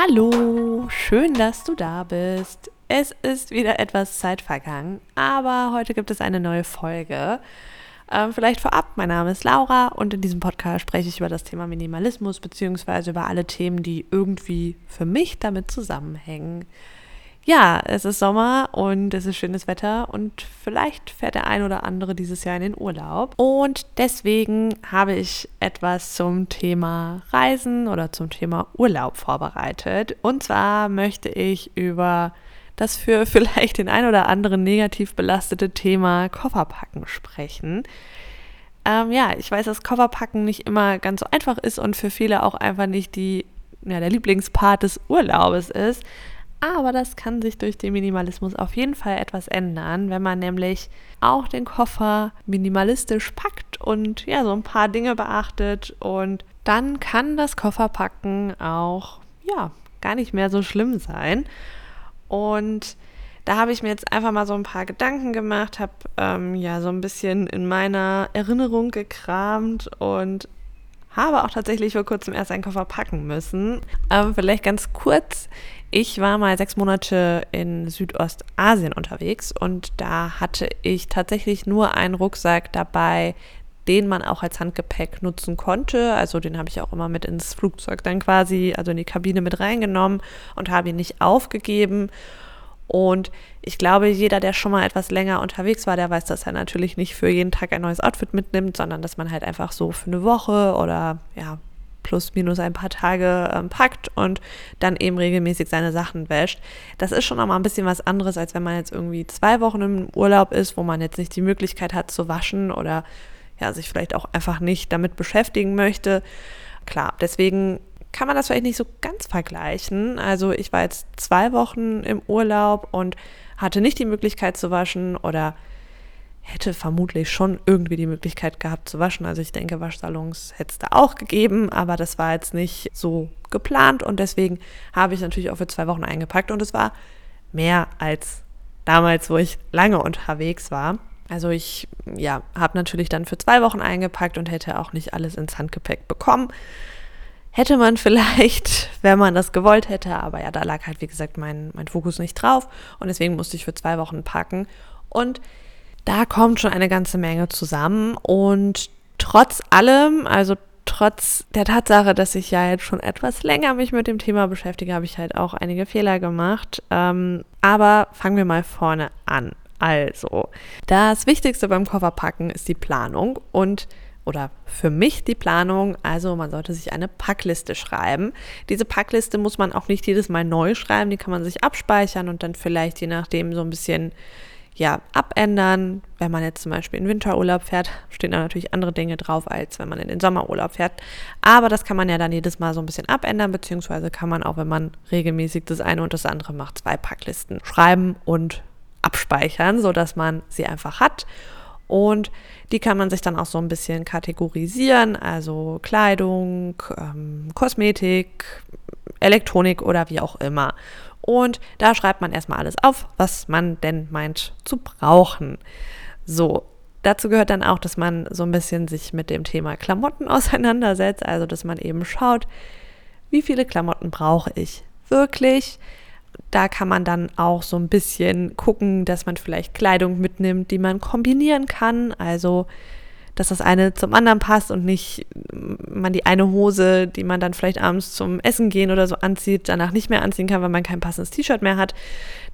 Hallo, schön, dass du da bist. Es ist wieder etwas Zeit vergangen, aber heute gibt es eine neue Folge. Ähm, vielleicht vorab, mein Name ist Laura und in diesem Podcast spreche ich über das Thema Minimalismus beziehungsweise über alle Themen, die irgendwie für mich damit zusammenhängen ja, es ist Sommer und es ist schönes Wetter und vielleicht fährt der ein oder andere dieses Jahr in den Urlaub. Und deswegen habe ich etwas zum Thema Reisen oder zum Thema Urlaub vorbereitet. Und zwar möchte ich über das für vielleicht den ein oder anderen negativ belastete Thema Kofferpacken sprechen. Ähm, ja, ich weiß, dass Kofferpacken nicht immer ganz so einfach ist und für viele auch einfach nicht die, ja, der Lieblingspart des Urlaubes ist. Aber das kann sich durch den Minimalismus auf jeden Fall etwas ändern, wenn man nämlich auch den Koffer minimalistisch packt und ja, so ein paar Dinge beachtet. Und dann kann das Kofferpacken auch, ja, gar nicht mehr so schlimm sein. Und da habe ich mir jetzt einfach mal so ein paar Gedanken gemacht, habe ähm, ja so ein bisschen in meiner Erinnerung gekramt und habe auch tatsächlich vor kurzem erst einen Koffer packen müssen. Ähm, vielleicht ganz kurz. Ich war mal sechs Monate in Südostasien unterwegs und da hatte ich tatsächlich nur einen Rucksack dabei, den man auch als Handgepäck nutzen konnte. Also den habe ich auch immer mit ins Flugzeug dann quasi, also in die Kabine mit reingenommen und habe ihn nicht aufgegeben. Und ich glaube, jeder, der schon mal etwas länger unterwegs war, der weiß, dass er natürlich nicht für jeden Tag ein neues Outfit mitnimmt, sondern dass man halt einfach so für eine Woche oder ja, plus minus ein paar Tage ähm, packt und dann eben regelmäßig seine Sachen wäscht. Das ist schon nochmal ein bisschen was anderes, als wenn man jetzt irgendwie zwei Wochen im Urlaub ist, wo man jetzt nicht die Möglichkeit hat zu waschen oder ja, sich vielleicht auch einfach nicht damit beschäftigen möchte. Klar, deswegen kann man das vielleicht nicht so ganz vergleichen. Also ich war jetzt zwei Wochen im Urlaub und hatte nicht die Möglichkeit zu waschen oder hätte vermutlich schon irgendwie die Möglichkeit gehabt zu waschen. Also ich denke, Waschsalons hätte es da auch gegeben, aber das war jetzt nicht so geplant und deswegen habe ich natürlich auch für zwei Wochen eingepackt und es war mehr als damals, wo ich lange unterwegs war. Also ich ja, habe natürlich dann für zwei Wochen eingepackt und hätte auch nicht alles ins Handgepäck bekommen. Hätte man vielleicht, wenn man das gewollt hätte, aber ja, da lag halt, wie gesagt, mein, mein Fokus nicht drauf und deswegen musste ich für zwei Wochen packen. Und da kommt schon eine ganze Menge zusammen und trotz allem, also trotz der Tatsache, dass ich ja jetzt schon etwas länger mich mit dem Thema beschäftige, habe ich halt auch einige Fehler gemacht. Ähm, aber fangen wir mal vorne an. Also, das Wichtigste beim Kofferpacken ist die Planung und oder für mich die Planung. Also man sollte sich eine Packliste schreiben. Diese Packliste muss man auch nicht jedes Mal neu schreiben, die kann man sich abspeichern und dann vielleicht je nachdem so ein bisschen ja, abändern. Wenn man jetzt zum Beispiel in Winterurlaub fährt, stehen da natürlich andere Dinge drauf, als wenn man in den Sommerurlaub fährt. Aber das kann man ja dann jedes Mal so ein bisschen abändern, beziehungsweise kann man auch, wenn man regelmäßig das eine und das andere macht, zwei Packlisten schreiben und abspeichern, sodass man sie einfach hat. Und die kann man sich dann auch so ein bisschen kategorisieren, also Kleidung, ähm, Kosmetik, Elektronik oder wie auch immer. Und da schreibt man erstmal alles auf, was man denn meint zu brauchen. So, dazu gehört dann auch, dass man so ein bisschen sich mit dem Thema Klamotten auseinandersetzt, also dass man eben schaut, wie viele Klamotten brauche ich wirklich. Da kann man dann auch so ein bisschen gucken, dass man vielleicht Kleidung mitnimmt, die man kombinieren kann. Also dass das eine zum anderen passt und nicht man die eine Hose, die man dann vielleicht abends zum Essen gehen oder so anzieht, danach nicht mehr anziehen kann, weil man kein passendes T-Shirt mehr hat.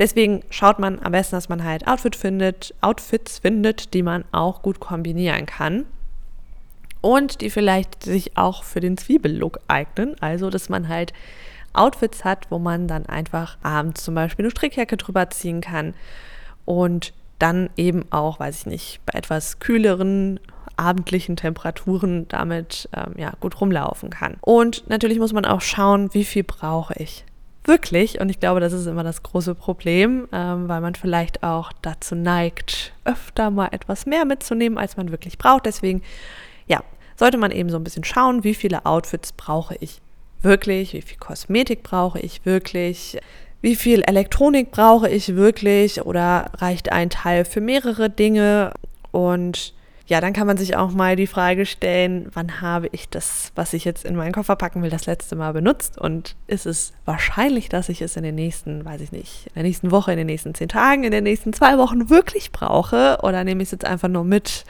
Deswegen schaut man am besten, dass man halt Outfit findet, Outfits findet, die man auch gut kombinieren kann. Und die vielleicht sich auch für den Zwiebellook eignen. Also, dass man halt Outfits hat, wo man dann einfach abends zum Beispiel eine Strickjacke drüber ziehen kann und dann eben auch, weiß ich nicht, bei etwas kühleren abendlichen Temperaturen damit ähm, ja, gut rumlaufen kann. Und natürlich muss man auch schauen, wie viel brauche ich wirklich. Und ich glaube, das ist immer das große Problem, ähm, weil man vielleicht auch dazu neigt, öfter mal etwas mehr mitzunehmen, als man wirklich braucht. Deswegen, ja, sollte man eben so ein bisschen schauen, wie viele Outfits brauche ich wirklich, wie viel Kosmetik brauche ich wirklich, wie viel Elektronik brauche ich wirklich oder reicht ein Teil für mehrere Dinge und ja, dann kann man sich auch mal die Frage stellen, wann habe ich das, was ich jetzt in meinen Koffer packen will, das letzte Mal benutzt? Und ist es wahrscheinlich, dass ich es in den nächsten, weiß ich nicht, in der nächsten Woche, in den nächsten zehn Tagen, in den nächsten zwei Wochen wirklich brauche? Oder nehme ich es jetzt einfach nur mit,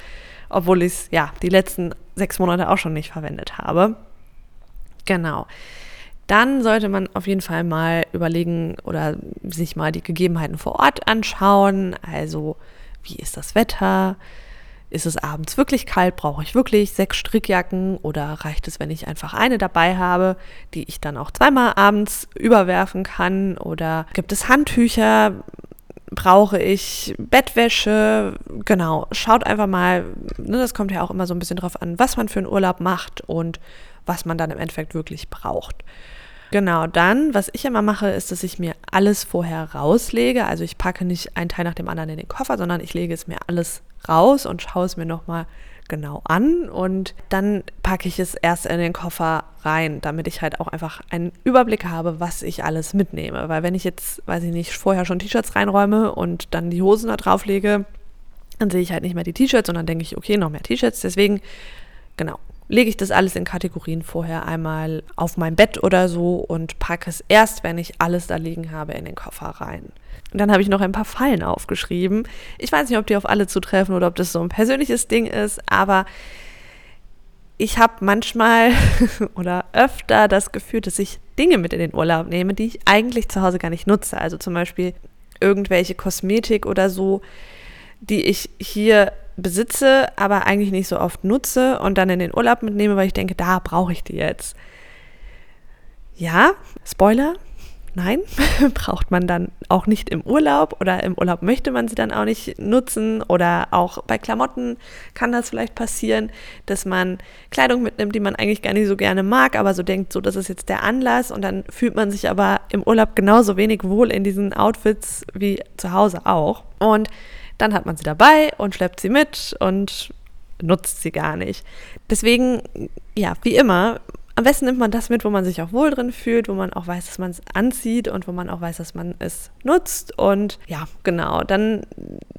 obwohl ich es ja die letzten sechs Monate auch schon nicht verwendet habe? Genau dann sollte man auf jeden Fall mal überlegen oder sich mal die Gegebenheiten vor Ort anschauen. Also, wie ist das Wetter? Ist es abends wirklich kalt? Brauche ich wirklich sechs Strickjacken oder reicht es, wenn ich einfach eine dabei habe, die ich dann auch zweimal abends überwerfen kann? Oder gibt es Handtücher? Brauche ich Bettwäsche? Genau, schaut einfach mal, ne, das kommt ja auch immer so ein bisschen drauf an, was man für einen Urlaub macht und was man dann im Endeffekt wirklich braucht. Genau, dann, was ich immer mache, ist, dass ich mir alles vorher rauslege. Also ich packe nicht ein Teil nach dem anderen in den Koffer, sondern ich lege es mir alles raus und schaue es mir nochmal genau an und dann packe ich es erst in den Koffer rein, damit ich halt auch einfach einen Überblick habe, was ich alles mitnehme. Weil wenn ich jetzt, weiß ich nicht, vorher schon T-Shirts reinräume und dann die Hosen da drauf lege, dann sehe ich halt nicht mehr die T-Shirts, sondern denke ich, okay, noch mehr T-Shirts. Deswegen, genau, lege ich das alles in Kategorien vorher einmal auf mein Bett oder so und packe es erst, wenn ich alles da liegen habe, in den Koffer rein. Und dann habe ich noch ein paar Fallen aufgeschrieben. Ich weiß nicht, ob die auf alle zutreffen oder ob das so ein persönliches Ding ist, aber ich habe manchmal oder öfter das Gefühl, dass ich Dinge mit in den Urlaub nehme, die ich eigentlich zu Hause gar nicht nutze. Also zum Beispiel irgendwelche Kosmetik oder so, die ich hier besitze, aber eigentlich nicht so oft nutze und dann in den Urlaub mitnehme, weil ich denke, da brauche ich die jetzt. Ja, Spoiler, nein, braucht man dann auch nicht im Urlaub oder im Urlaub möchte man sie dann auch nicht nutzen oder auch bei Klamotten kann das vielleicht passieren, dass man Kleidung mitnimmt, die man eigentlich gar nicht so gerne mag, aber so denkt, so das ist jetzt der Anlass und dann fühlt man sich aber im Urlaub genauso wenig wohl in diesen Outfits wie zu Hause auch. Und dann hat man sie dabei und schleppt sie mit und nutzt sie gar nicht. Deswegen, ja, wie immer, am besten nimmt man das mit, wo man sich auch wohl drin fühlt, wo man auch weiß, dass man es anzieht und wo man auch weiß, dass man es nutzt. Und ja, genau. Dann,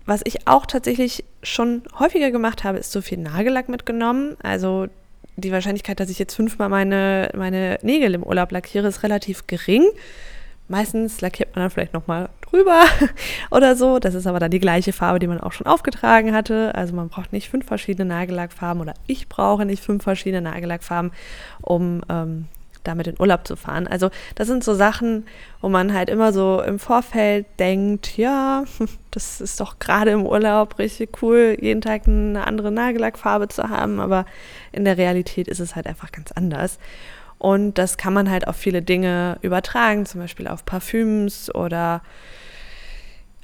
was ich auch tatsächlich schon häufiger gemacht habe, ist so viel Nagellack mitgenommen. Also die Wahrscheinlichkeit, dass ich jetzt fünfmal meine, meine Nägel im Urlaub lackiere, ist relativ gering. Meistens lackiert man dann vielleicht nochmal drüber oder so. Das ist aber dann die gleiche Farbe, die man auch schon aufgetragen hatte. Also man braucht nicht fünf verschiedene Nagellackfarben oder ich brauche nicht fünf verschiedene Nagellackfarben, um ähm, damit in Urlaub zu fahren. Also das sind so Sachen, wo man halt immer so im Vorfeld denkt, ja, das ist doch gerade im Urlaub richtig cool, jeden Tag eine andere Nagellackfarbe zu haben, aber in der Realität ist es halt einfach ganz anders. Und das kann man halt auf viele Dinge übertragen, zum Beispiel auf Parfüms oder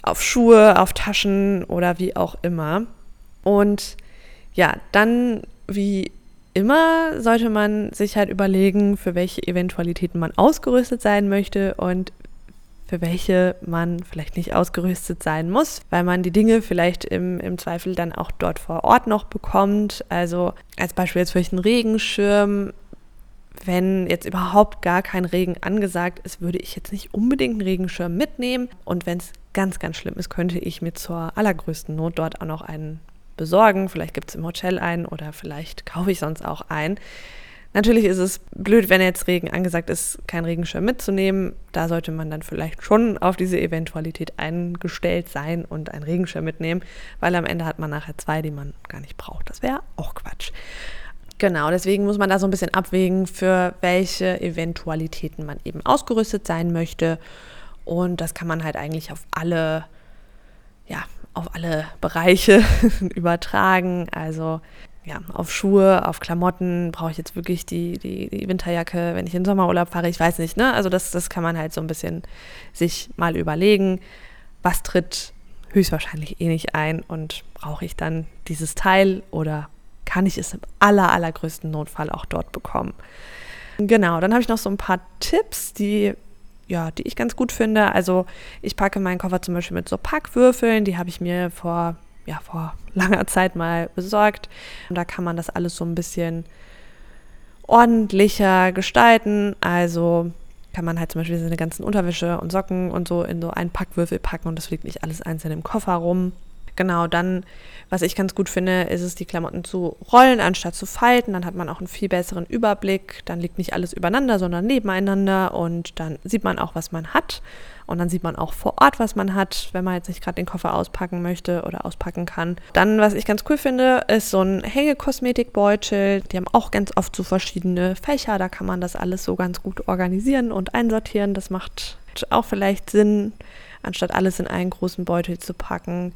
auf Schuhe, auf Taschen oder wie auch immer. Und ja, dann wie immer sollte man sich halt überlegen, für welche Eventualitäten man ausgerüstet sein möchte und für welche man vielleicht nicht ausgerüstet sein muss, weil man die Dinge vielleicht im, im Zweifel dann auch dort vor Ort noch bekommt. Also als Beispiel jetzt vielleicht einen Regenschirm wenn jetzt überhaupt gar kein Regen angesagt ist, würde ich jetzt nicht unbedingt einen Regenschirm mitnehmen. Und wenn es ganz, ganz schlimm ist, könnte ich mir zur allergrößten Not dort auch noch einen besorgen. Vielleicht gibt es im Hotel einen oder vielleicht kaufe ich sonst auch einen. Natürlich ist es blöd, wenn jetzt Regen angesagt ist, keinen Regenschirm mitzunehmen. Da sollte man dann vielleicht schon auf diese Eventualität eingestellt sein und einen Regenschirm mitnehmen, weil am Ende hat man nachher zwei, die man gar nicht braucht. Das wäre auch Quatsch. Genau, deswegen muss man da so ein bisschen abwägen, für welche Eventualitäten man eben ausgerüstet sein möchte. Und das kann man halt eigentlich auf alle, ja, auf alle Bereiche übertragen. Also ja, auf Schuhe, auf Klamotten brauche ich jetzt wirklich die, die, die, Winterjacke, wenn ich in den Sommerurlaub fahre, ich weiß nicht, ne? Also das, das kann man halt so ein bisschen sich mal überlegen, was tritt höchstwahrscheinlich eh nicht ein und brauche ich dann dieses Teil oder kann ich es im aller, allergrößten Notfall auch dort bekommen. Genau, dann habe ich noch so ein paar Tipps, die ja, die ich ganz gut finde. Also ich packe meinen Koffer zum Beispiel mit so Packwürfeln, die habe ich mir vor, ja, vor langer Zeit mal besorgt. Und da kann man das alles so ein bisschen ordentlicher gestalten. Also kann man halt zum Beispiel seine ganzen Unterwäsche und Socken und so in so einen Packwürfel packen und das fliegt nicht alles einzeln im Koffer rum. Genau, dann, was ich ganz gut finde, ist es, die Klamotten zu rollen, anstatt zu falten. Dann hat man auch einen viel besseren Überblick. Dann liegt nicht alles übereinander, sondern nebeneinander. Und dann sieht man auch, was man hat. Und dann sieht man auch vor Ort, was man hat, wenn man jetzt nicht gerade den Koffer auspacken möchte oder auspacken kann. Dann, was ich ganz cool finde, ist so ein Hängekosmetikbeutel. Die haben auch ganz oft so verschiedene Fächer. Da kann man das alles so ganz gut organisieren und einsortieren. Das macht auch vielleicht Sinn, anstatt alles in einen großen Beutel zu packen.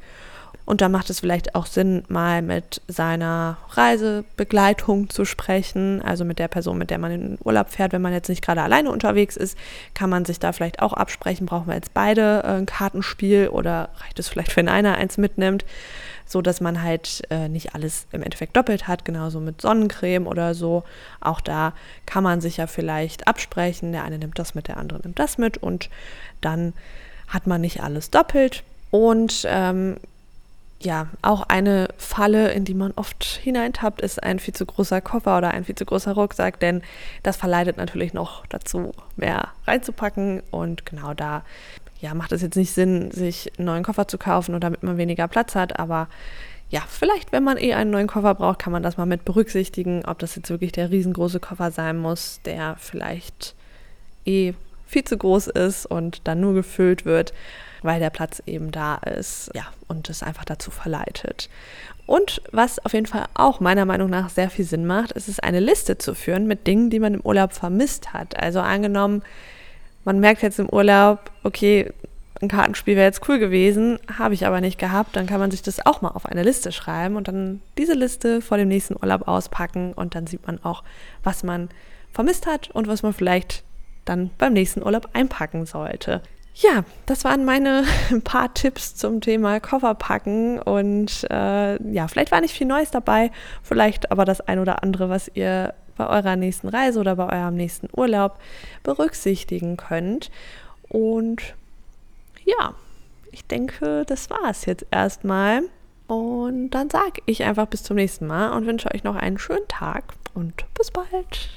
Und da macht es vielleicht auch Sinn, mal mit seiner Reisebegleitung zu sprechen, also mit der Person, mit der man in den Urlaub fährt. Wenn man jetzt nicht gerade alleine unterwegs ist, kann man sich da vielleicht auch absprechen, brauchen wir jetzt beide äh, ein Kartenspiel oder reicht es vielleicht, wenn einer eins mitnimmt, so dass man halt äh, nicht alles im Endeffekt doppelt hat, genauso mit Sonnencreme oder so. Auch da kann man sich ja vielleicht absprechen, der eine nimmt das mit, der andere nimmt das mit und dann hat man nicht alles doppelt. Und ähm, ja, auch eine Falle, in die man oft hineintappt, ist ein viel zu großer Koffer oder ein viel zu großer Rucksack, denn das verleitet natürlich noch dazu, mehr reinzupacken. Und genau da ja, macht es jetzt nicht Sinn, sich einen neuen Koffer zu kaufen, oder damit man weniger Platz hat, aber ja, vielleicht, wenn man eh einen neuen Koffer braucht, kann man das mal mit berücksichtigen, ob das jetzt wirklich der riesengroße Koffer sein muss, der vielleicht eh viel zu groß ist und dann nur gefüllt wird weil der Platz eben da ist. Ja, und es einfach dazu verleitet. Und was auf jeden Fall auch meiner Meinung nach sehr viel Sinn macht, ist es eine Liste zu führen mit Dingen, die man im Urlaub vermisst hat. Also angenommen, man merkt jetzt im Urlaub, okay, ein Kartenspiel wäre jetzt cool gewesen, habe ich aber nicht gehabt, dann kann man sich das auch mal auf eine Liste schreiben und dann diese Liste vor dem nächsten Urlaub auspacken und dann sieht man auch, was man vermisst hat und was man vielleicht dann beim nächsten Urlaub einpacken sollte. Ja, das waren meine paar Tipps zum Thema Kofferpacken und äh, ja, vielleicht war nicht viel Neues dabei, vielleicht aber das ein oder andere, was ihr bei eurer nächsten Reise oder bei eurem nächsten Urlaub berücksichtigen könnt. Und ja, ich denke, das war es jetzt erstmal. Und dann sage ich einfach bis zum nächsten Mal und wünsche euch noch einen schönen Tag und bis bald.